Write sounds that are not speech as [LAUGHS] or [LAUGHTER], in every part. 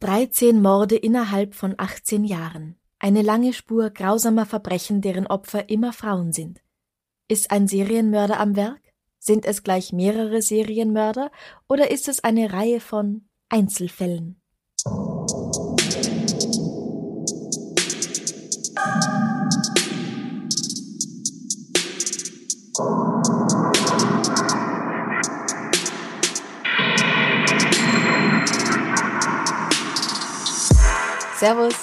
13 Morde innerhalb von 18 Jahren. Eine lange Spur grausamer Verbrechen, deren Opfer immer Frauen sind. Ist ein Serienmörder am Werk? Sind es gleich mehrere Serienmörder oder ist es eine Reihe von Einzelfällen? Servus,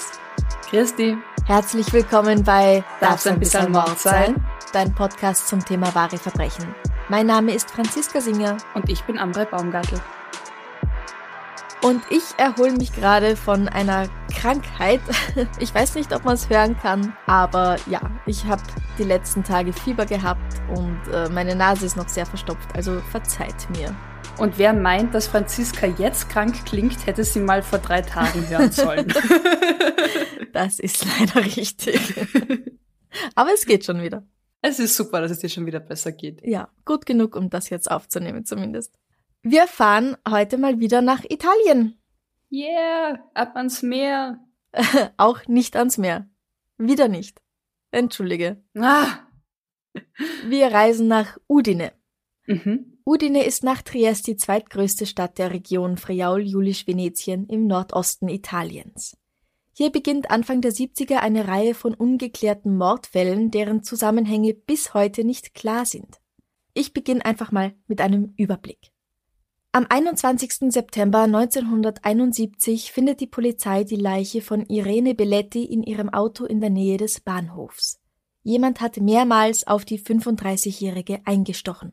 Christi, herzlich willkommen bei Darf's ein bisschen Mord sein? Dein Podcast zum Thema wahre Verbrechen. Mein Name ist Franziska Singer und ich bin Amrei Baumgartl. und ich erhole mich gerade von einer Krankheit. [LAUGHS] Ich weiß nicht, ob man es hören kann, aber ja, ich habe die letzten Tage Fieber gehabt und äh, meine Nase ist noch sehr verstopft, also verzeiht mir. Und wer meint, dass Franziska jetzt krank klingt, hätte sie mal vor drei Tagen hören sollen. [LAUGHS] Das ist leider richtig. Aber es geht schon wieder. es ist super, dass es dir schon wieder besser geht. Ja, gut genug, um das jetzt aufzunehmen zumindest. Wir fahren heute mal wieder nach Italien. Yeah, ab ans Meer. [LAUGHS] Auch nicht ans Meer. Wieder nicht. Entschuldige. Ah. Wir reisen nach Udine. Mhm. Udine ist nach Triest die zweitgrößte Stadt der Region Friaul-Julisch-Venetien im Nordosten Italiens. Hier beginnt Anfang der 70er eine Reihe von ungeklärten Mordfällen, deren Zusammenhänge bis heute nicht klar sind. Ich beginne einfach mal mit einem Überblick. Am 21. September 1971 findet die Polizei die Leiche von Irene Belletti in ihrem Auto in der Nähe des Bahnhofs. Jemand hat mehrmals auf die 35-Jährige eingestochen.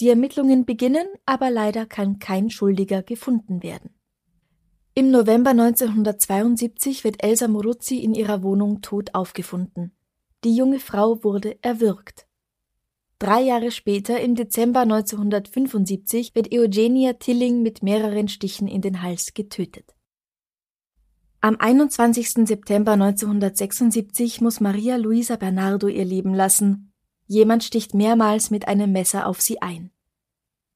Die Ermittlungen beginnen, aber leider kann kein Schuldiger gefunden werden. Im November 1972 wird Elsa Moruzzi in ihrer Wohnung tot aufgefunden. Die junge Frau wurde erwürgt. Drei Jahre später, im Dezember 1975, wird Eugenia Tilling mit mehreren Stichen in den Hals getötet. Am 21. September 1976 muss Maria Luisa Bernardo ihr Leben lassen. Jemand sticht mehrmals mit einem Messer auf sie ein.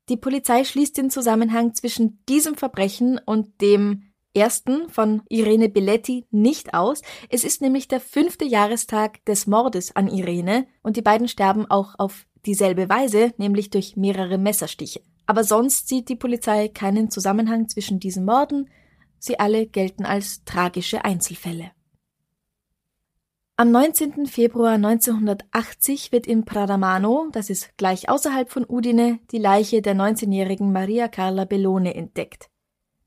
Die Polizei schließt den Zusammenhang zwischen diesem Verbrechen und dem ersten von Irene Belletti nicht aus. Es ist nämlich der fünfte Jahrestag des Mordes an Irene und die beiden sterben auch auf dieselbe Weise, nämlich durch mehrere Messerstiche. Aber sonst sieht die Polizei keinen Zusammenhang zwischen diesen Morden. Sie alle gelten als tragische Einzelfälle. Am 19. Februar 1980 wird in Pradamano, das ist gleich außerhalb von Udine, die Leiche der 19-jährigen Maria Carla Bellone entdeckt.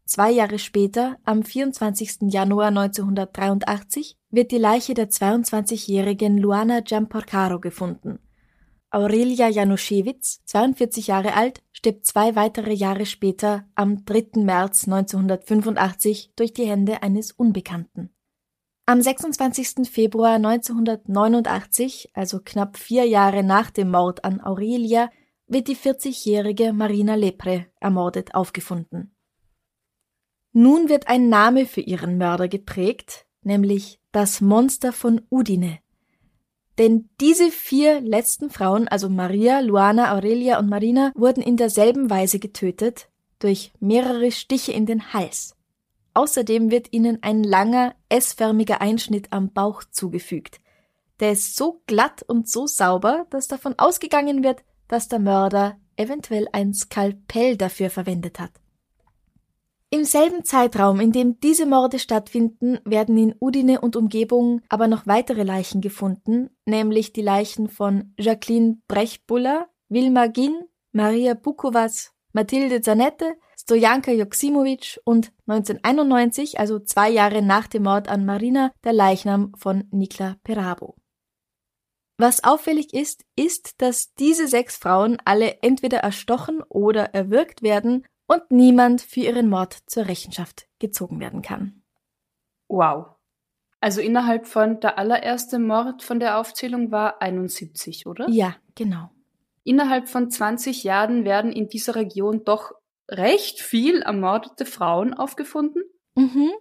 Zwei Jahre später, am 24. Januar 1983, wird die Leiche der 22-jährigen Luana Giamporcaro gefunden. Aurelia Januszewicz, 42 Jahre alt, stirbt zwei weitere Jahre später, am 3. März 1985, durch die Hände eines Unbekannten. Am 26. Februar 1989, also knapp vier Jahre nach dem Mord an Aurelia, wird die 40-jährige Marina Lepre ermordet aufgefunden. Nun wird ein Name für ihren Mörder geprägt, nämlich das Monster von Udine. Denn diese vier letzten Frauen, also Maria, Luana, Aurelia und Marina, wurden in derselben Weise getötet, durch mehrere Stiche in den Hals. Außerdem wird ihnen ein langer, S-förmiger Einschnitt am Bauch zugefügt. Der ist so glatt und so sauber, dass davon ausgegangen wird, dass der Mörder eventuell ein Skalpell dafür verwendet hat. Im selben Zeitraum, in dem diese Morde stattfinden, werden in Udine und Umgebung aber noch weitere Leichen gefunden, nämlich die Leichen von Jacqueline Brechbuller, Wilma Gin, Maria Bukovac, Mathilde Zanette, Stojanka Joksimovic und 1991, also zwei Jahre nach dem Mord an Marina, der Leichnam von Nikla Perabo. Was auffällig ist, ist, dass diese sechs Frauen alle entweder erstochen oder erwürgt werden und niemand für ihren Mord zur Rechenschaft gezogen werden kann. Wow. Also innerhalb von der allererste Mord von der Aufzählung war 71, oder? Ja, genau. Innerhalb von 20 Jahren werden in dieser Region doch recht viel ermordete Frauen aufgefunden. Mhm.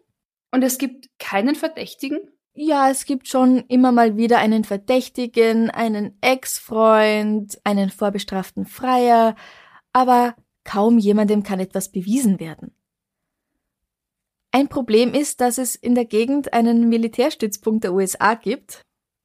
Und es gibt keinen Verdächtigen. Ja, es gibt schon immer mal wieder einen Verdächtigen, einen Ex-Freund, einen vorbestraften Freier, aber kaum jemandem kann etwas bewiesen werden. Ein Problem ist, dass es in der Gegend einen Militärstützpunkt der USA gibt.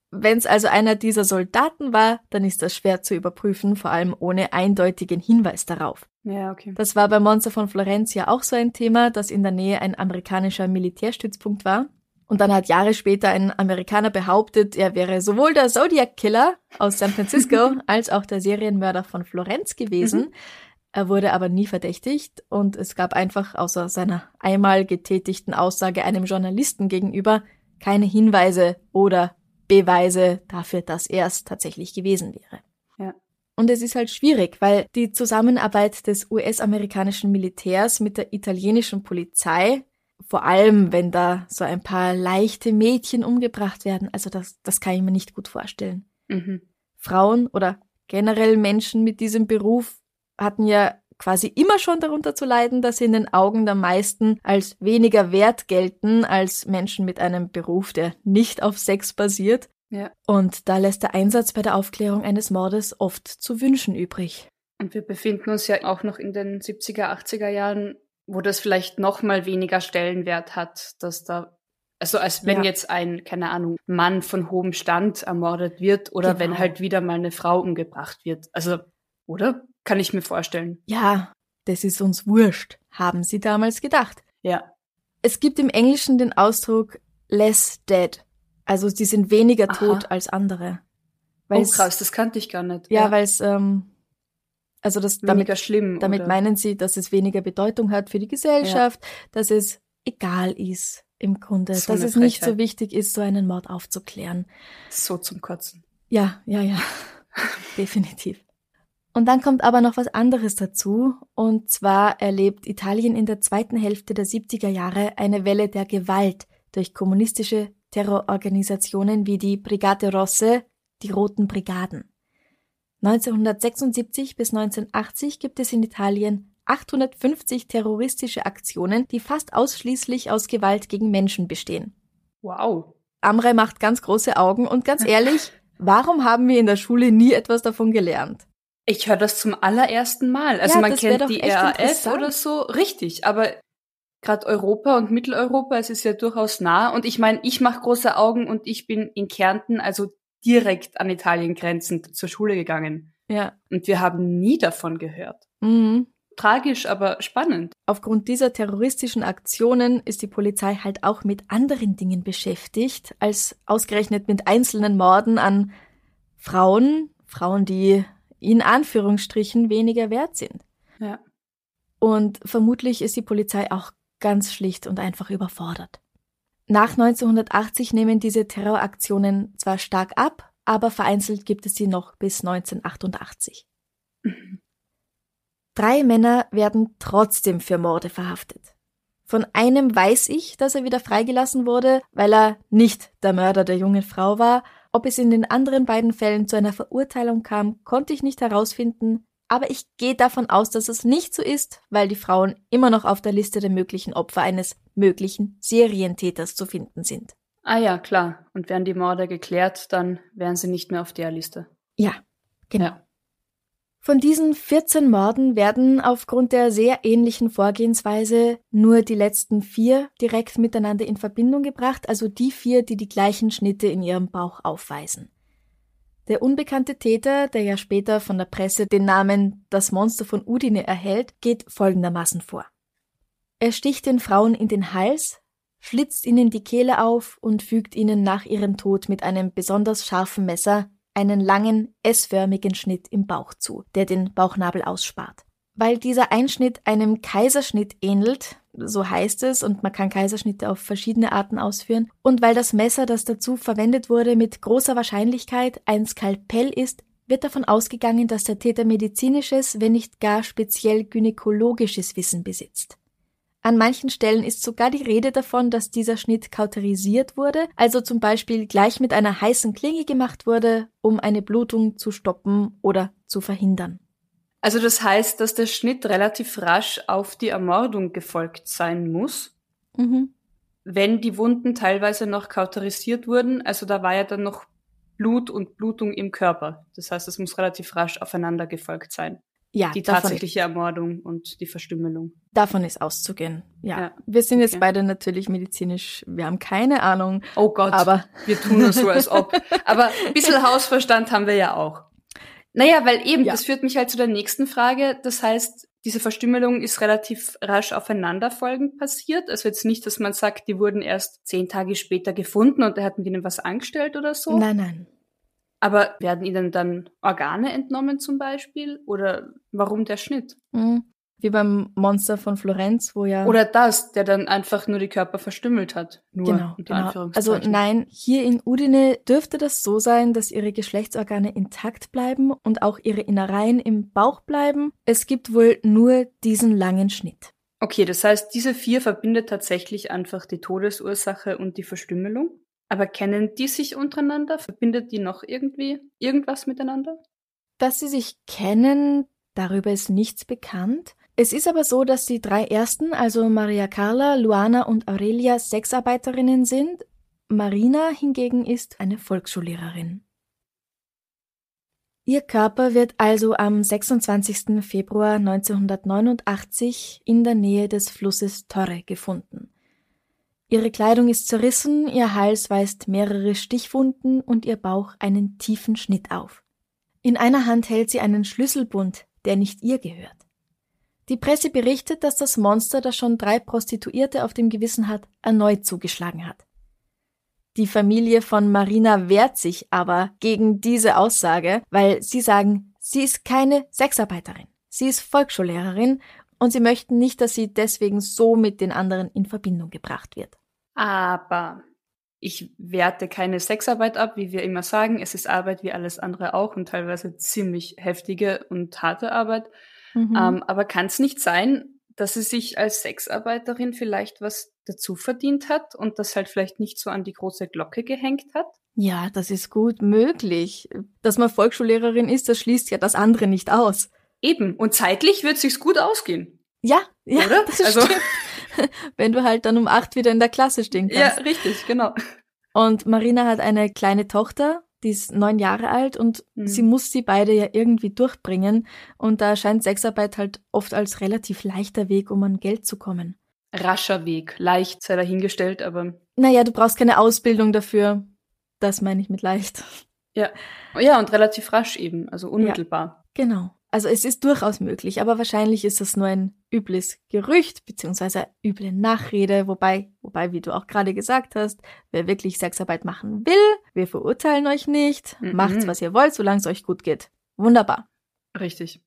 Wenn es also einer dieser Soldaten war, dann ist das schwer zu überprüfen, vor allem ohne eindeutigen Hinweis darauf. Ja, okay. Das war bei Monster von Florenz ja auch so ein Thema, dass in der Nähe ein amerikanischer Militärstützpunkt war. Und dann hat Jahre später ein Amerikaner behauptet, er wäre sowohl der Zodiac Killer aus San Francisco [LAUGHS] als auch der Serienmörder von Florenz gewesen. Mhm. Er wurde aber nie verdächtigt und es gab einfach außer seiner einmal getätigten Aussage einem Journalisten gegenüber keine Hinweise oder Beweise dafür, dass er es tatsächlich gewesen wäre. Und es ist halt schwierig, weil die Zusammenarbeit des US-amerikanischen Militärs mit der italienischen Polizei vor allem, wenn da so ein paar leichte Mädchen umgebracht werden. Also das, das kann ich mir nicht gut vorstellen. Mhm. Frauen oder generell Menschen mit diesem Beruf hatten ja quasi immer schon darunter zu leiden, dass sie in den Augen der meisten als weniger wert gelten als Menschen mit einem Beruf, der nicht auf Sex basiert. Ja. Und da lässt der Einsatz bei der Aufklärung eines Mordes oft zu wünschen übrig. Und wir befinden uns ja auch noch in den 70er, 80er Jahren, wo das vielleicht noch mal weniger Stellenwert hat, dass da also als wenn ja. jetzt ein, keine Ahnung, Mann von hohem Stand ermordet wird oder genau. wenn halt wieder mal eine Frau umgebracht wird. Also, oder? Kann ich mir vorstellen. Ja, das ist uns wurscht, haben sie damals gedacht. Ja. Es gibt im Englischen den Ausdruck less dead. Also sie sind weniger Aha. tot als andere. Oh krass, das kannte ich gar nicht. Ja, ja. weil es ähm, also das weniger damit, schlimm. Damit oder? meinen sie, dass es weniger Bedeutung hat für die Gesellschaft, ja. dass es egal ist im Grunde, so dass es Frechheit. nicht so wichtig ist, so einen Mord aufzuklären. So zum Kotzen. Ja, ja, ja. [LAUGHS] Definitiv. Und dann kommt aber noch was anderes dazu, und zwar erlebt Italien in der zweiten Hälfte der 70er Jahre eine Welle der Gewalt durch kommunistische Terrororganisationen wie die Brigate Rosse, die Roten Brigaden. 1976 bis 1980 gibt es in Italien 850 terroristische Aktionen, die fast ausschließlich aus Gewalt gegen Menschen bestehen. Wow. Amre macht ganz große Augen und ganz [LAUGHS] ehrlich, warum haben wir in der Schule nie etwas davon gelernt? Ich höre das zum allerersten Mal. Also ja, man kennt die RAF oder so, richtig, aber gerade Europa und Mitteleuropa, es ist ja durchaus nah. Und ich meine, ich mache große Augen und ich bin in Kärnten, also direkt an Italien grenzend zur Schule gegangen. Ja. Und wir haben nie davon gehört. Mhm. Tragisch, aber spannend. Aufgrund dieser terroristischen Aktionen ist die Polizei halt auch mit anderen Dingen beschäftigt, als ausgerechnet mit einzelnen Morden an Frauen, Frauen, die in Anführungsstrichen weniger wert sind. Ja. Und vermutlich ist die Polizei auch ganz schlicht und einfach überfordert. Nach 1980 nehmen diese Terroraktionen zwar stark ab, aber vereinzelt gibt es sie noch bis 1988. Drei Männer werden trotzdem für Morde verhaftet. Von einem weiß ich, dass er wieder freigelassen wurde, weil er nicht der Mörder der jungen Frau war. Ob es in den anderen beiden Fällen zu einer Verurteilung kam, konnte ich nicht herausfinden, aber ich gehe davon aus, dass es nicht so ist, weil die Frauen immer noch auf der Liste der möglichen Opfer eines möglichen Serientäters zu finden sind. Ah ja, klar. Und wären die Morde geklärt, dann wären sie nicht mehr auf der Liste. Ja, genau. Ja. Von diesen 14 Morden werden aufgrund der sehr ähnlichen Vorgehensweise nur die letzten vier direkt miteinander in Verbindung gebracht, also die vier, die die gleichen Schnitte in ihrem Bauch aufweisen. Der unbekannte Täter, der ja später von der Presse den Namen Das Monster von Udine erhält, geht folgendermaßen vor. Er sticht den Frauen in den Hals, schlitzt ihnen die Kehle auf und fügt ihnen nach ihrem Tod mit einem besonders scharfen Messer einen langen, S-förmigen Schnitt im Bauch zu, der den Bauchnabel ausspart. Weil dieser Einschnitt einem Kaiserschnitt ähnelt, so heißt es, und man kann Kaiserschnitte auf verschiedene Arten ausführen, und weil das Messer, das dazu verwendet wurde, mit großer Wahrscheinlichkeit ein Skalpell ist, wird davon ausgegangen, dass der Täter medizinisches, wenn nicht gar speziell gynäkologisches Wissen besitzt. An manchen Stellen ist sogar die Rede davon, dass dieser Schnitt kauterisiert wurde, also zum Beispiel gleich mit einer heißen Klinge gemacht wurde, um eine Blutung zu stoppen oder zu verhindern. Also das heißt, dass der Schnitt relativ rasch auf die Ermordung gefolgt sein muss, mhm. wenn die Wunden teilweise noch kauterisiert wurden. Also da war ja dann noch Blut und Blutung im Körper. Das heißt, es muss relativ rasch aufeinander gefolgt sein. Ja, die tatsächliche Ermordung und die Verstümmelung. Davon ist auszugehen. Ja. ja. Wir sind jetzt okay. beide natürlich medizinisch, wir haben keine Ahnung. Oh Gott, aber wir tun nur so, als ob. [LAUGHS] Aber ein bisschen Hausverstand haben wir ja auch. Naja, weil eben, ja. das führt mich halt zu der nächsten Frage. Das heißt, diese Verstümmelung ist relativ rasch aufeinanderfolgend passiert. Also jetzt nicht, dass man sagt, die wurden erst zehn Tage später gefunden und da hatten ihnen was angestellt oder so. Nein, nein. Aber werden ihnen dann Organe entnommen zum Beispiel? Oder warum der Schnitt? Mhm. Wie beim Monster von Florenz, wo ja. Oder das, der dann einfach nur die Körper verstümmelt hat. Nur genau, genau. Also nein, hier in Udine dürfte das so sein, dass ihre Geschlechtsorgane intakt bleiben und auch ihre Innereien im Bauch bleiben. Es gibt wohl nur diesen langen Schnitt. Okay, das heißt, diese vier verbindet tatsächlich einfach die Todesursache und die Verstümmelung. Aber kennen die sich untereinander? Verbindet die noch irgendwie irgendwas miteinander? Dass sie sich kennen, darüber ist nichts bekannt. Es ist aber so, dass die drei ersten, also Maria Carla, Luana und Aurelia, Sexarbeiterinnen sind. Marina hingegen ist eine Volksschullehrerin. Ihr Körper wird also am 26. Februar 1989 in der Nähe des Flusses Torre gefunden. Ihre Kleidung ist zerrissen, ihr Hals weist mehrere Stichwunden und ihr Bauch einen tiefen Schnitt auf. In einer Hand hält sie einen Schlüsselbund, der nicht ihr gehört. Die Presse berichtet, dass das Monster, das schon drei Prostituierte auf dem Gewissen hat, erneut zugeschlagen hat. Die Familie von Marina wehrt sich aber gegen diese Aussage, weil sie sagen, sie ist keine Sexarbeiterin. Sie ist Volksschullehrerin und sie möchten nicht, dass sie deswegen so mit den anderen in Verbindung gebracht wird. Aber ich werte keine Sexarbeit ab, wie wir immer sagen. Es ist Arbeit wie alles andere auch und teilweise ziemlich heftige und harte Arbeit. Mhm. Ähm, aber kann es nicht sein, dass sie sich als Sexarbeiterin vielleicht was dazu verdient hat und das halt vielleicht nicht so an die große Glocke gehängt hat? Ja, das ist gut möglich. Dass man Volksschullehrerin ist, das schließt ja das andere nicht aus. Eben. Und zeitlich wird sich's gut ausgehen. Ja, ja, Oder? [LAUGHS] das also, stimmt. wenn du halt dann um acht wieder in der Klasse stehen kannst. Ja, richtig, genau. Und Marina hat eine kleine Tochter, die ist neun Jahre alt und mhm. sie muss sie beide ja irgendwie durchbringen. Und da erscheint Sexarbeit halt oft als relativ leichter Weg, um an Geld zu kommen. Rascher Weg, leicht sei dahingestellt, aber. Naja, du brauchst keine Ausbildung dafür. Das meine ich mit leicht. Ja. Ja, und relativ rasch eben, also unmittelbar. Ja, genau. Also es ist durchaus möglich, aber wahrscheinlich ist das nur ein übles Gerücht beziehungsweise üble Nachrede, wobei, wobei, wie du auch gerade gesagt hast, wer wirklich Sexarbeit machen will, wir verurteilen euch nicht, mhm. macht's, was ihr wollt, solange es euch gut geht. Wunderbar. Richtig.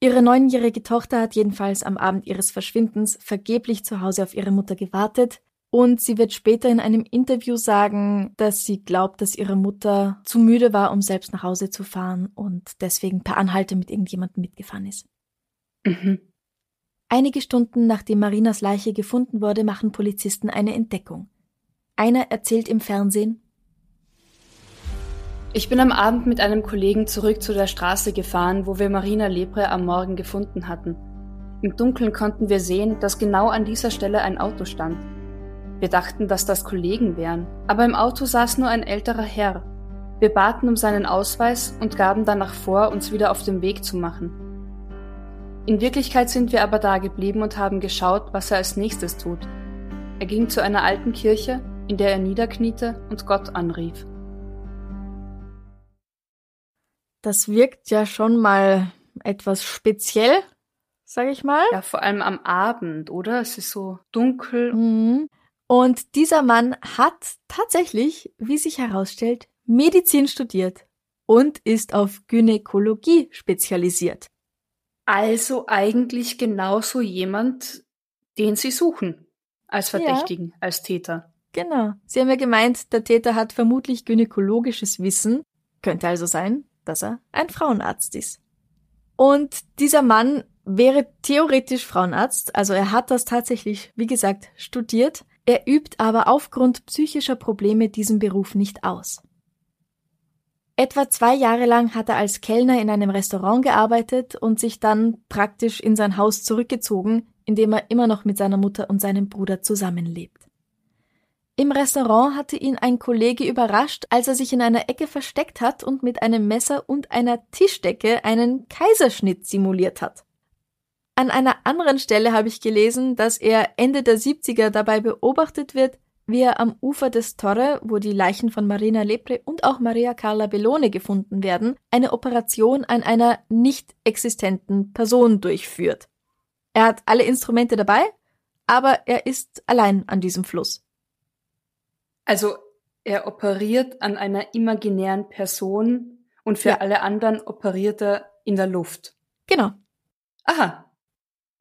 Ihre neunjährige Tochter hat jedenfalls am Abend ihres Verschwindens vergeblich zu Hause auf ihre Mutter gewartet, und sie wird später in einem Interview sagen, dass sie glaubt, dass ihre Mutter zu müde war, um selbst nach Hause zu fahren und deswegen per Anhalte mit irgendjemandem mitgefahren ist. Mhm. Einige Stunden nachdem Marinas Leiche gefunden wurde, machen Polizisten eine Entdeckung. Einer erzählt im Fernsehen, ich bin am Abend mit einem Kollegen zurück zu der Straße gefahren, wo wir Marina Lebre am Morgen gefunden hatten. Im Dunkeln konnten wir sehen, dass genau an dieser Stelle ein Auto stand. Wir dachten, dass das Kollegen wären, aber im Auto saß nur ein älterer Herr. Wir baten um seinen Ausweis und gaben danach vor, uns wieder auf den Weg zu machen. In Wirklichkeit sind wir aber da geblieben und haben geschaut, was er als nächstes tut. Er ging zu einer alten Kirche, in der er niederkniete und Gott anrief. Das wirkt ja schon mal etwas speziell, sag ich mal. Ja, vor allem am Abend, oder? Es ist so dunkel. Mhm. Und dieser Mann hat tatsächlich, wie sich herausstellt, Medizin studiert und ist auf Gynäkologie spezialisiert. Also eigentlich genauso jemand Den sie suchen. Als Verdächtigen, ja. als Täter. Genau. Sie haben ja gemeint, der Täter hat vermutlich gynäkologisches Wissen. Könnte also sein, dass er ein Frauenarzt ist. Und dieser Mann wäre theoretisch Frauenarzt, also er hat das tatsächlich, wie gesagt, studiert. Er übt aber aufgrund psychischer Probleme diesen Beruf nicht aus. Etwa zwei Jahre lang hat er als Kellner in einem Restaurant gearbeitet und sich dann praktisch in sein Haus zurückgezogen, in dem er immer noch mit seiner Mutter und seinem Bruder zusammenlebt. Im Restaurant hatte ihn ein Kollege überrascht, als er sich in einer Ecke versteckt hat und mit einem Messer und einer Tischdecke einen Kaiserschnitt simuliert hat. An einer anderen Stelle habe ich gelesen, dass er Ende der 70er dabei beobachtet wird, wie er am Ufer des Torre, wo die Leichen von Marina Lepre und auch Maria Carla Bellone gefunden werden, eine Operation an einer nicht existenten Person durchführt. Er hat alle Instrumente dabei, aber er ist allein an diesem Fluss. Also er operiert an einer imaginären Person und für ja. alle anderen operiert er in der Luft. Genau. Aha.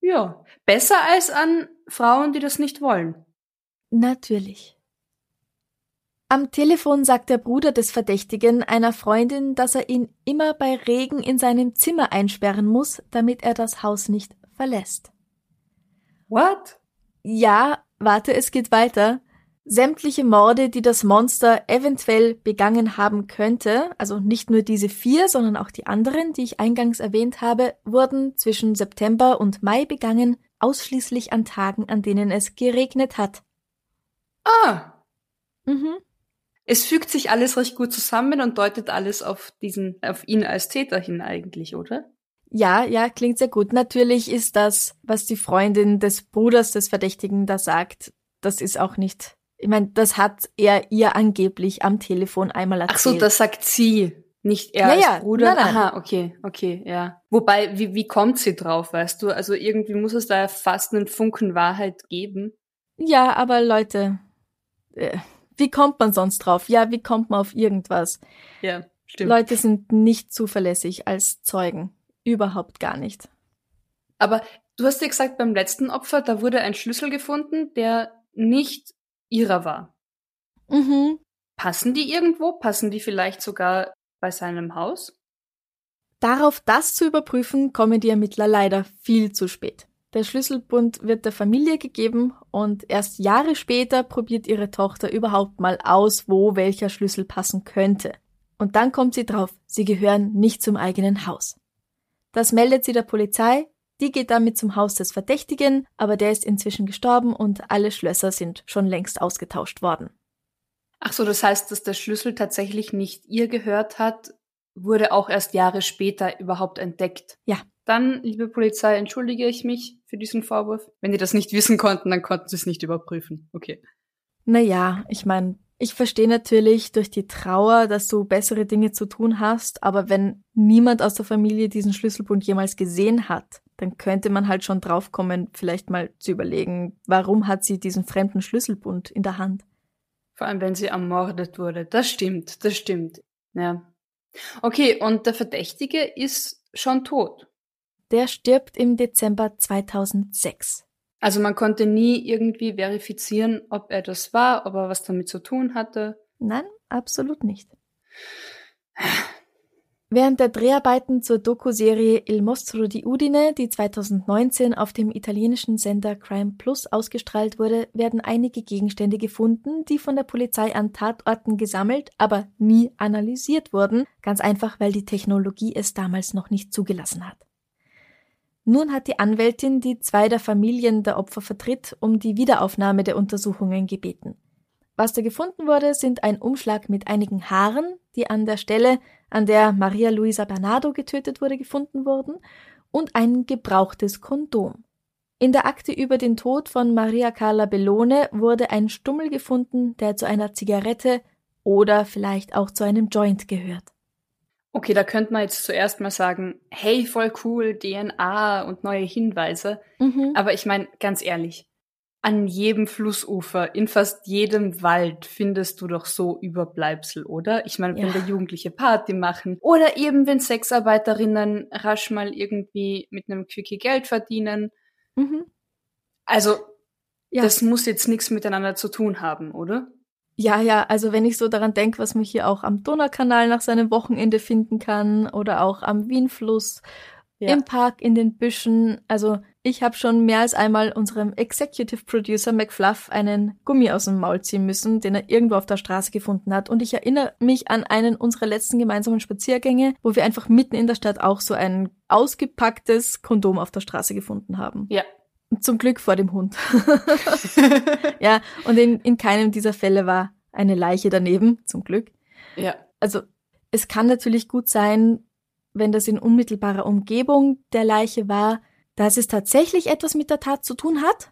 Ja. Besser als an Frauen, die das nicht wollen. Natürlich. Am Telefon sagt der Bruder des Verdächtigen einer Freundin, dass er ihn immer bei Regen in seinem Zimmer einsperren muss, damit er das Haus nicht verlässt. What? Ja, warte, es geht weiter. Sämtliche Morde, die das Monster eventuell begangen haben könnte, also nicht nur diese vier, sondern auch die anderen, die ich eingangs erwähnt habe, wurden zwischen September und Mai begangen, ausschließlich an Tagen, an denen es geregnet hat. Ah. Mhm. Es fügt sich alles recht gut zusammen und deutet alles auf diesen, auf ihn als Täter hin eigentlich, oder? Ja, ja, klingt sehr gut. Natürlich ist das, was die Freundin des Bruders des Verdächtigen da sagt, das ist auch nicht ich meine, das hat er ihr angeblich am Telefon einmal erzählt. Ach so, das sagt sie, nicht er ja, als Bruder. Nein, nein. Aha, okay, okay, ja. Wobei, wie, wie kommt sie drauf, weißt du? Also irgendwie muss es da fast einen Funken Wahrheit geben. Ja, aber Leute, äh, wie kommt man sonst drauf? Ja, wie kommt man auf irgendwas? Ja, stimmt. Leute sind nicht zuverlässig als Zeugen. Überhaupt gar nicht. Aber du hast ja gesagt, beim letzten Opfer, da wurde ein Schlüssel gefunden, der nicht ihrer war. Mhm. Passen die irgendwo? Passen die vielleicht sogar bei seinem Haus? Darauf das zu überprüfen, kommen die Ermittler leider viel zu spät. Der Schlüsselbund wird der Familie gegeben und erst Jahre später probiert ihre Tochter überhaupt mal aus, wo welcher Schlüssel passen könnte. Und dann kommt sie drauf, sie gehören nicht zum eigenen Haus. Das meldet sie der Polizei, die geht damit zum Haus des Verdächtigen, aber der ist inzwischen gestorben und alle Schlösser sind schon längst ausgetauscht worden. Ach so, das heißt, dass der Schlüssel tatsächlich nicht ihr gehört hat, wurde auch erst Jahre später überhaupt entdeckt. Ja. Dann, liebe Polizei, entschuldige ich mich für diesen Vorwurf. Wenn die das nicht wissen konnten, dann konnten sie es nicht überprüfen. Okay. Naja, ich meine, ich verstehe natürlich durch die Trauer, dass du bessere Dinge zu tun hast, aber wenn niemand aus der Familie diesen Schlüsselbund jemals gesehen hat, dann könnte man halt schon draufkommen, vielleicht mal zu überlegen, warum hat sie diesen fremden Schlüsselbund in der Hand? Vor allem, wenn sie ermordet wurde. Das stimmt, das stimmt. Ja. Okay, und der Verdächtige ist schon tot. Der stirbt im Dezember 2006. Also man konnte nie irgendwie verifizieren, ob er das war, ob er was damit zu tun hatte. Nein, absolut nicht. Während der Dreharbeiten zur Doku-Serie Il Mostro di Udine, die 2019 auf dem italienischen Sender Crime Plus ausgestrahlt wurde, werden einige Gegenstände gefunden, die von der Polizei an Tatorten gesammelt, aber nie analysiert wurden, ganz einfach, weil die Technologie es damals noch nicht zugelassen hat. Nun hat die Anwältin, die zwei der Familien der Opfer vertritt, um die Wiederaufnahme der Untersuchungen gebeten. Was da gefunden wurde, sind ein Umschlag mit einigen Haaren, die an der Stelle, an der Maria Luisa Bernardo getötet wurde, gefunden wurden, und ein gebrauchtes Kondom. In der Akte über den Tod von Maria Carla Bellone wurde ein Stummel gefunden, der zu einer Zigarette oder vielleicht auch zu einem Joint gehört. Okay, da könnte man jetzt zuerst mal sagen, hey, voll cool, DNA und neue Hinweise. Mhm. Aber ich meine, ganz ehrlich, an jedem Flussufer, in fast jedem Wald findest du doch so Überbleibsel, oder? Ich meine, wenn ja. da Jugendliche Party machen oder eben wenn Sexarbeiterinnen rasch mal irgendwie mit einem Quickie Geld verdienen. Mhm. Also, ja. das muss jetzt nichts miteinander zu tun haben, oder? Ja, ja, also wenn ich so daran denke, was man hier auch am Donaukanal nach seinem Wochenende finden kann oder auch am Wienfluss, ja. im Park, in den Büschen. Also ich habe schon mehr als einmal unserem Executive Producer McFluff einen Gummi aus dem Maul ziehen müssen, den er irgendwo auf der Straße gefunden hat. Und ich erinnere mich an einen unserer letzten gemeinsamen Spaziergänge, wo wir einfach mitten in der Stadt auch so ein ausgepacktes Kondom auf der Straße gefunden haben. Ja, zum Glück vor dem Hund. [LAUGHS] [LAUGHS] ja, und in, in keinem dieser Fälle war eine Leiche daneben, zum Glück. Ja. Also es kann natürlich gut sein, wenn das in unmittelbarer Umgebung der Leiche war, dass es tatsächlich etwas mit der Tat zu tun hat.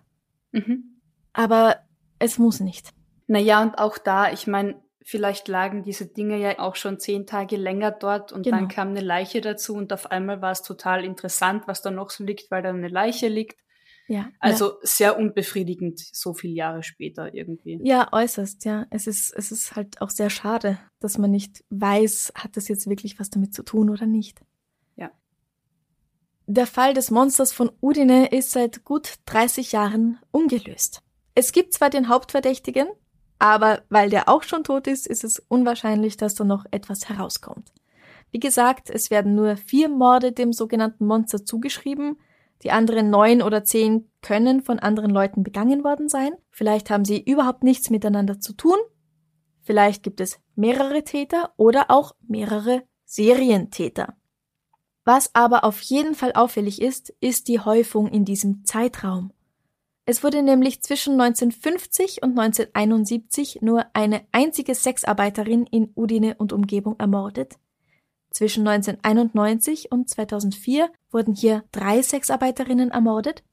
Mhm. Aber es muss nicht. Naja, und auch da, ich meine, vielleicht lagen diese Dinge ja auch schon zehn Tage länger dort und genau. dann kam eine Leiche dazu und auf einmal war es total interessant, was da noch so liegt, weil da eine Leiche liegt. Ja. Also ja. sehr unbefriedigend, so viele Jahre später irgendwie. Ja, äußerst, ja. Es ist, es ist halt auch sehr schade, dass man nicht weiß, hat das jetzt wirklich was damit zu tun oder nicht. Der Fall des Monsters von Udine ist seit gut 30 Jahren ungelöst. Es gibt zwar den Hauptverdächtigen, aber weil der auch schon tot ist, ist es unwahrscheinlich, dass da noch etwas herauskommt. Wie gesagt, es werden nur vier Morde dem sogenannten Monster zugeschrieben, die anderen neun oder zehn können von anderen Leuten begangen worden sein. Vielleicht haben sie überhaupt nichts miteinander zu tun. Vielleicht gibt es mehrere Täter oder auch mehrere Serientäter. Was aber auf jeden Fall auffällig ist, ist die Häufung in diesem Zeitraum. Es wurde nämlich zwischen 1950 und 1971 nur eine einzige Sexarbeiterin in Udine und Umgebung ermordet. Zwischen 1991 und 2004 wurden hier drei Sexarbeiterinnen ermordet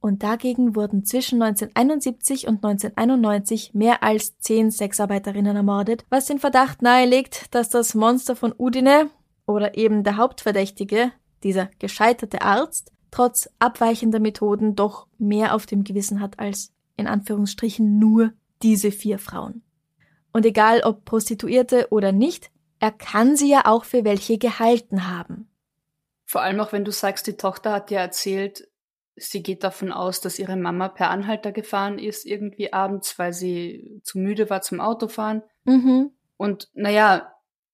und dagegen wurden zwischen 1971 und 1991 mehr als zehn Sexarbeiterinnen ermordet, was den Verdacht nahelegt, dass das Monster von Udine oder eben der Hauptverdächtige, dieser gescheiterte Arzt, trotz abweichender Methoden doch mehr auf dem Gewissen hat als in Anführungsstrichen nur diese vier Frauen. Und egal ob Prostituierte oder nicht, er kann sie ja auch für welche gehalten haben. Vor allem auch wenn du sagst, die Tochter hat ja erzählt, sie geht davon aus, dass ihre Mama per Anhalter gefahren ist, irgendwie abends, weil sie zu müde war zum Autofahren. Mhm. Und naja,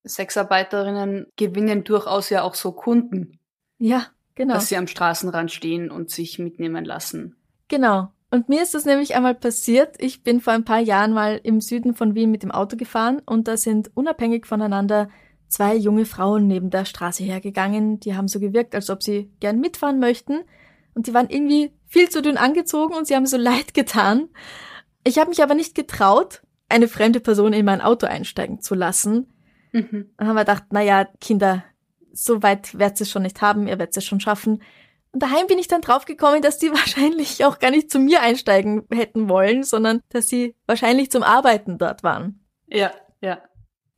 Sexarbeiterinnen gewinnen durchaus ja auch so Kunden. Ja, genau. Dass sie am Straßenrand stehen und sich mitnehmen lassen. Genau. Und mir ist das nämlich einmal passiert. Ich bin vor ein paar Jahren mal im Süden von Wien mit dem Auto gefahren und da sind unabhängig voneinander zwei junge Frauen neben der Straße hergegangen. Die haben so gewirkt, als ob sie gern mitfahren möchten. Und die waren irgendwie viel zu dünn angezogen und sie haben so [LAUGHS] leid getan. Ich habe mich aber nicht getraut, eine fremde Person in mein Auto einsteigen zu lassen. Mhm. Dann haben wir gedacht, na ja, Kinder, so weit werdet ihr es schon nicht haben, ihr werdet es schon schaffen. Und daheim bin ich dann draufgekommen, dass die [LAUGHS] wahrscheinlich auch gar nicht zu mir einsteigen hätten wollen, sondern dass sie wahrscheinlich zum Arbeiten dort waren. Ja, ja.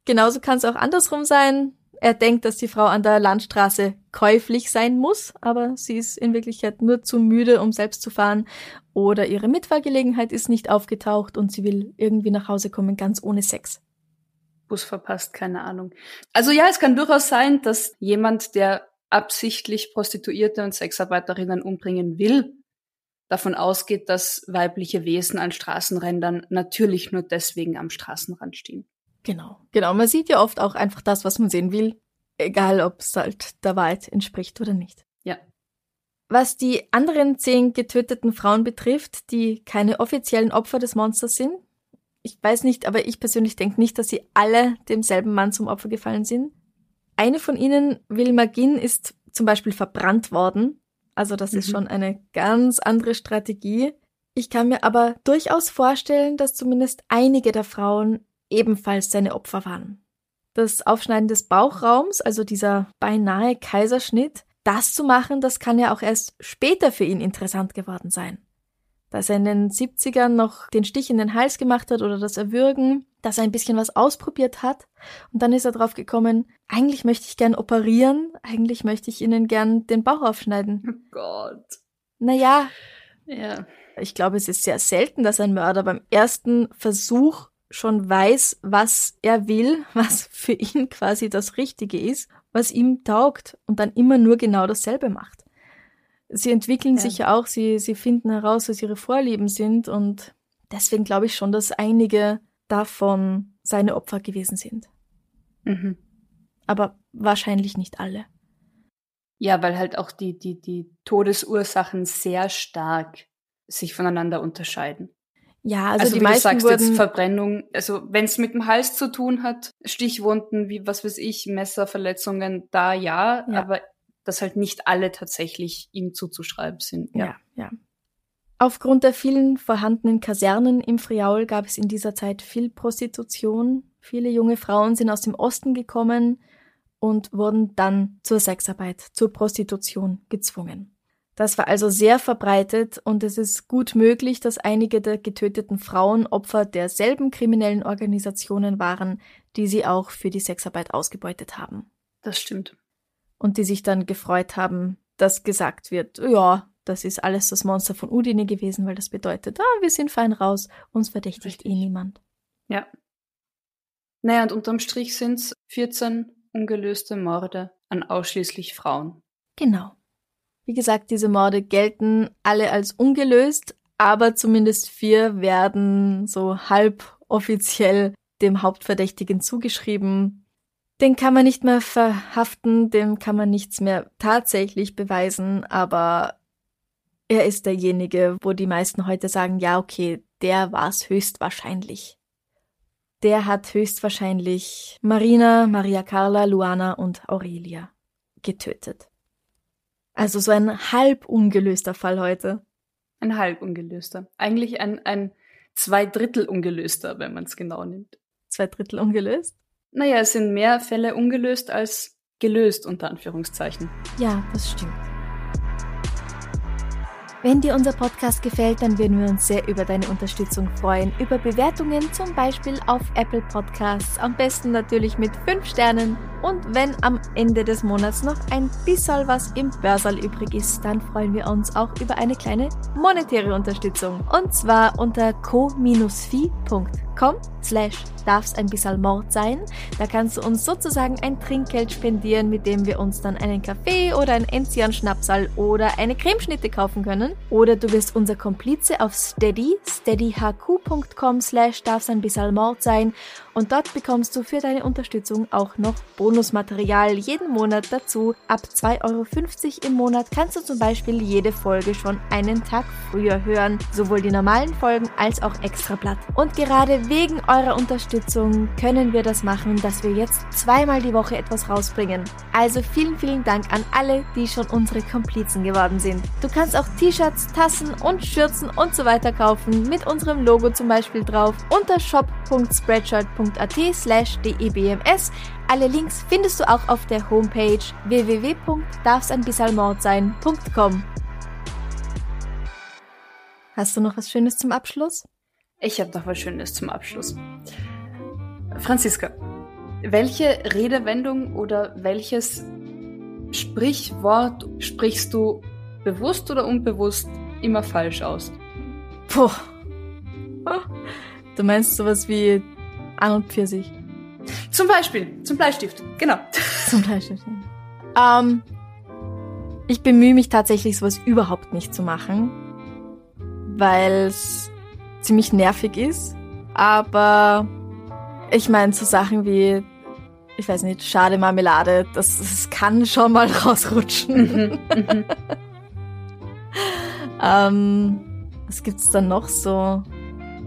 Genauso kann es auch andersrum sein. Er denkt, dass die Frau an der Landstraße käuflich sein muss, aber sie ist in Wirklichkeit nur zu müde, um selbst zu fahren. Oder ihre Mitfahrgelegenheit ist nicht aufgetaucht und sie will irgendwie nach Hause kommen, ganz ohne Sex. Bus verpasst, keine Ahnung. Also ja, es kann durchaus sein, dass jemand, der absichtlich Prostituierte und Sexarbeiterinnen umbringen will, davon ausgeht, dass weibliche Wesen an Straßenrändern natürlich nur deswegen am Straßenrand stehen. Genau, genau. Man sieht ja oft auch einfach das, was man sehen will, egal ob es halt der Wahrheit entspricht oder nicht. Ja. Was die anderen zehn getöteten Frauen betrifft, die keine offiziellen Opfer des Monsters sind, ich weiß nicht, aber ich persönlich denke nicht, dass sie alle demselben Mann zum Opfer gefallen sind. Eine von ihnen, Wilma Ginn, ist zum Beispiel verbrannt worden. Also das mhm. ist schon eine ganz andere Strategie. Ich kann mir aber durchaus vorstellen, dass zumindest einige der Frauen ebenfalls seine Opfer waren. Das Aufschneiden des Bauchraums, also dieser beinahe Kaiserschnitt, das zu machen, das kann ja auch erst später für ihn interessant geworden sein dass er in den 70ern noch den Stich in den Hals gemacht hat oder das Erwürgen, dass er ein bisschen was ausprobiert hat. Und dann ist er drauf gekommen, eigentlich möchte ich gern operieren, eigentlich möchte ich ihnen gern den Bauch aufschneiden. Oh Gott. Naja. Ja. Ich glaube, es ist sehr selten, dass ein Mörder beim ersten Versuch schon weiß, was er will, [LAUGHS] was für ihn quasi das Richtige ist, was ihm taugt und dann immer nur genau dasselbe macht. Sie entwickeln ja. sich ja auch, sie, sie finden heraus, was ihre Vorlieben sind und deswegen glaube ich schon, dass einige davon seine Opfer gewesen sind. Mhm. Aber wahrscheinlich nicht alle. Ja, weil halt auch die, die, die Todesursachen sehr stark sich voneinander unterscheiden. Ja, also, also die wie meisten du sagst, wurden jetzt Verbrennung, also wenn es mit dem Hals zu tun hat, Stichwunden wie was weiß ich, Messerverletzungen, da ja, ja. aber dass halt nicht alle tatsächlich ihm zuzuschreiben sind. Ja. ja, ja. Aufgrund der vielen vorhandenen Kasernen im Friaul gab es in dieser Zeit viel Prostitution. Viele junge Frauen sind aus dem Osten gekommen und wurden dann zur Sexarbeit, zur Prostitution gezwungen. Das war also sehr verbreitet und es ist gut möglich, dass einige der getöteten Frauen Opfer derselben kriminellen Organisationen waren, die sie auch für die Sexarbeit ausgebeutet haben. Das stimmt. Und die sich dann gefreut haben, dass gesagt wird, ja, das ist alles das Monster von Udine gewesen, weil das bedeutet, ah, wir sind fein raus, uns verdächtigt eh Richtig. eh niemand. Ja. Naja, und unterm Strich sind es 14 ungelöste Morde an ausschließlich Frauen. Genau. Wie gesagt, diese Morde gelten alle als ungelöst, aber zumindest vier werden so halb offiziell dem Hauptverdächtigen zugeschrieben. Den kann man nicht mehr verhaften, dem kann man nichts mehr tatsächlich beweisen, aber er ist derjenige, wo die meisten heute sagen, ja, okay, der war's höchstwahrscheinlich. Der hat höchstwahrscheinlich Marina, Maria Carla, Luana und Aurelia getötet. Also so ein halb ungelöster Fall heute. Ein halb ungelöster. Eigentlich ein, ein zwei Drittel ungelöster, wenn man es genau nimmt. Zwei Drittel ungelöst? Naja, es sind mehr Fälle ungelöst als gelöst, unter Anführungszeichen. Ja, das stimmt. Wenn dir unser Podcast gefällt, dann würden wir uns sehr über deine Unterstützung freuen. Über Bewertungen zum Beispiel auf Apple Podcasts. Am besten natürlich mit 5 Sternen. Und wenn am Ende des Monats noch ein bisschen was im Börsal übrig ist, dann freuen wir uns auch über eine kleine monetäre Unterstützung. Und zwar unter co-fi.com slash darf's ein bisschen Mord sein. Da kannst du uns sozusagen ein Trinkgeld spendieren, mit dem wir uns dann einen Kaffee oder ein Enzian-Schnapsal oder eine Cremeschnitte kaufen können. Oder du bist unser Komplize auf Steady, steadyhq.com slash darf's ein bisschen Mord sein. Und dort bekommst du für deine Unterstützung auch noch Bonusmaterial jeden Monat dazu. Ab 2,50 Euro im Monat kannst du zum Beispiel jede Folge schon einen Tag früher hören. Sowohl die normalen Folgen als auch Extrablatt. Und gerade wegen eurer Unterstützung können wir das machen, dass wir jetzt zweimal die Woche etwas rausbringen. Also vielen, vielen Dank an alle, die schon unsere Komplizen geworden sind. Du kannst auch T-Shirts, Tassen und Schürzen und so weiter kaufen, mit unserem Logo zum Beispiel drauf, unter shop.spreadshirt.at slash debms. Alle Links findest du auch auf der Homepage www.darfseinbissalmordsein.com. Hast du noch was Schönes zum Abschluss? Ich habe noch was Schönes zum Abschluss. Franziska, welche Redewendung oder welches Sprichwort sprichst du bewusst oder unbewusst immer falsch aus? Puh. Du meinst sowas wie an und Pfirsich? Zum Beispiel, zum Bleistift, genau. Zum Bleistift. Ähm, ich bemühe mich tatsächlich, sowas überhaupt nicht zu machen, weil es ziemlich nervig ist. Aber ich meine, so Sachen wie, ich weiß nicht, schade Marmelade, das, das kann schon mal [LAUGHS] rausrutschen. Mhm, mhm. [LAUGHS] ähm, was gibt's dann noch so?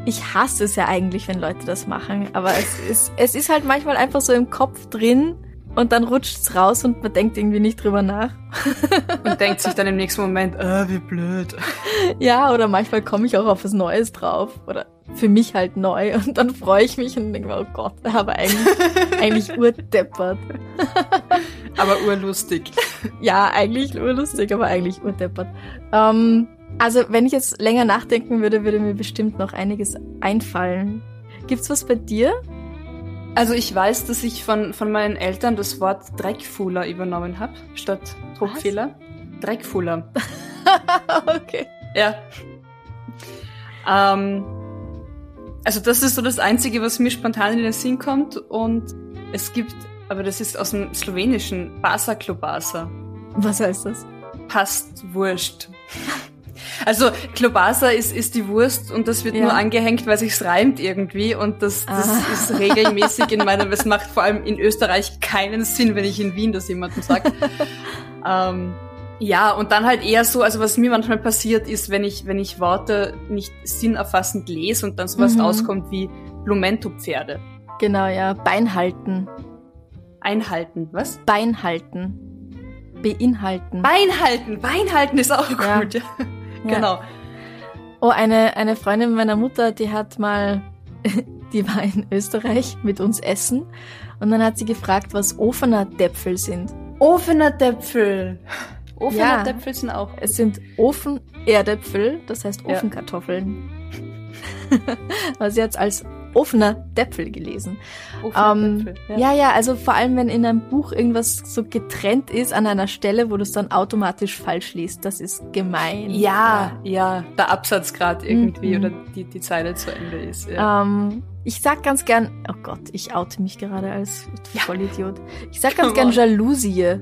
Ich hasse es ja eigentlich, wenn Leute das machen, aber es ist, es ist halt manchmal einfach so im Kopf drin und dann rutscht's raus und man denkt irgendwie nicht drüber nach. [LAUGHS] und denkt sich dann im nächsten Moment, äh, wie blöd. Ja, oder manchmal komme ich auch auf was Neues drauf. Oder für mich halt neu. Und dann freue ich mich und denke mir, oh Gott, aber eigentlich, eigentlich urdeppert. aber urlustig. Ja, eigentlich urlustig, aber eigentlich urdeppert. Ähm, also, wenn ich jetzt länger nachdenken würde, würde mir bestimmt noch einiges einfallen. Gibt's was bei dir? Also ich weiß, dass ich von, von meinen Eltern das Wort Dreckfuller übernommen habe, statt Druckfehler. Dreckfuller. [LAUGHS] okay. Ja. Ähm, also das ist so das Einzige, was mir spontan in den Sinn kommt. Und es gibt, aber das ist aus dem Slowenischen, Basa Klobasa. Was heißt das? passt Wurst. Also Klobasa ist, ist die Wurst und das wird ja. nur angehängt, weil sich's reimt irgendwie und das, das ah. ist regelmäßig in meinem, es macht vor allem in Österreich keinen Sinn, wenn ich in Wien das jemandem sage. [LAUGHS] ähm, ja, und dann halt eher so, also was mir manchmal passiert ist, wenn ich, wenn ich Worte nicht sinnerfassend lese und dann sowas mhm. rauskommt wie Blumento-Pferde. Genau, ja. Beinhalten. Einhalten, was? Beinhalten. Beinhalten. Beinhalten, Beinhalten ist auch ja. gut, ja. [LAUGHS] Genau. Oh, eine, eine Freundin meiner Mutter, die hat mal, [LAUGHS] die war in Österreich mit uns essen und dann hat sie gefragt, was Ofener Däpfel sind. Ofener Däpfel. Ofener Däpfel sind auch. Es sind Ofen-Erdäpfel, das heißt Ofenkartoffeln. [LAUGHS] Ja. Was sie jetzt als offener Däpfel gelesen. Ähm, Däpfel, ja. ja, ja, also vor allem, wenn in einem Buch irgendwas so getrennt ist an einer Stelle, wo du es dann automatisch falsch liest, das ist gemein. Ja, ja, ja der Absatz gerade irgendwie mhm. oder die, die Zeile zu Ende ist. Ja. Ähm, ich sag ganz gern, oh Gott, ich oute mich gerade als Vollidiot. Ich sag ganz gern Jalousie.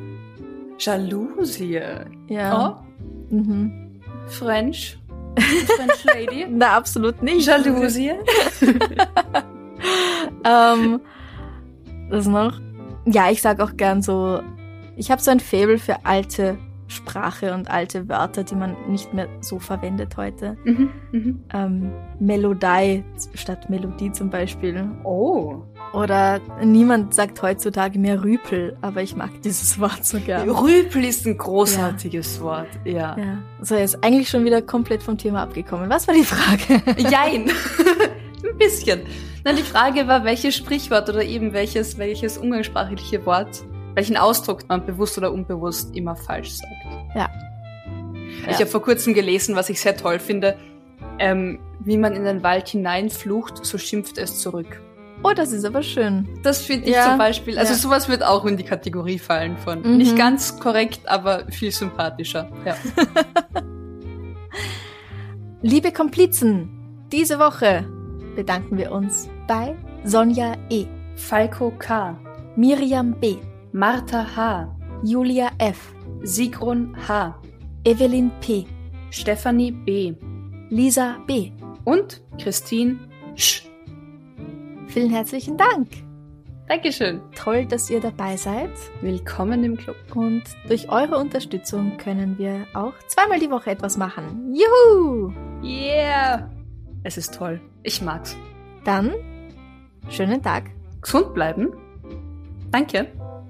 Jalousie? Ja. Oh. Mhm. French. French Lady? [LAUGHS] Na, absolut nicht. Jalousie? [LAUGHS] ähm, was noch? Ja, ich sag auch gern so, ich habe so ein Faible für alte Sprache und alte Wörter, die man nicht mehr so verwendet heute. Mhm, mhm. Ähm, Melodie statt Melodie zum Beispiel. Oh. Oder niemand sagt heutzutage mehr Rüpel, aber ich mag dieses Wort so gern. Rüpel ist ein großartiges ja. Wort, ja. ja. So, ist eigentlich schon wieder komplett vom Thema abgekommen. Was war die Frage? [LAUGHS] Jein. [LAUGHS] ein bisschen. Nein, die Frage war, welches Sprichwort oder eben welches, welches umgangssprachliche Wort, welchen Ausdruck man bewusst oder unbewusst immer falsch sagt. Ja. Ich ja. habe vor kurzem gelesen, was ich sehr toll finde. Ähm, wie man in den Wald hineinflucht, so schimpft es zurück. Oh, das ist aber schön. Das finde ich ja, zum Beispiel. Also ja. sowas wird auch in die Kategorie fallen von. Mhm. Nicht ganz korrekt, aber viel sympathischer. Ja. [LAUGHS] Liebe Komplizen, diese Woche bedanken wir uns bei Sonja E., Falco K., Miriam B., Martha H., Julia F., Sigrun H., Evelyn P., Stephanie B., Lisa B. und Christine Sch. Vielen herzlichen Dank. Dankeschön. Toll, dass ihr dabei seid. Willkommen im Club. Und durch eure Unterstützung können wir auch zweimal die Woche etwas machen. Juhu! Yeah! Es ist toll. Ich mag's. Dann schönen Tag. Gesund bleiben. Danke.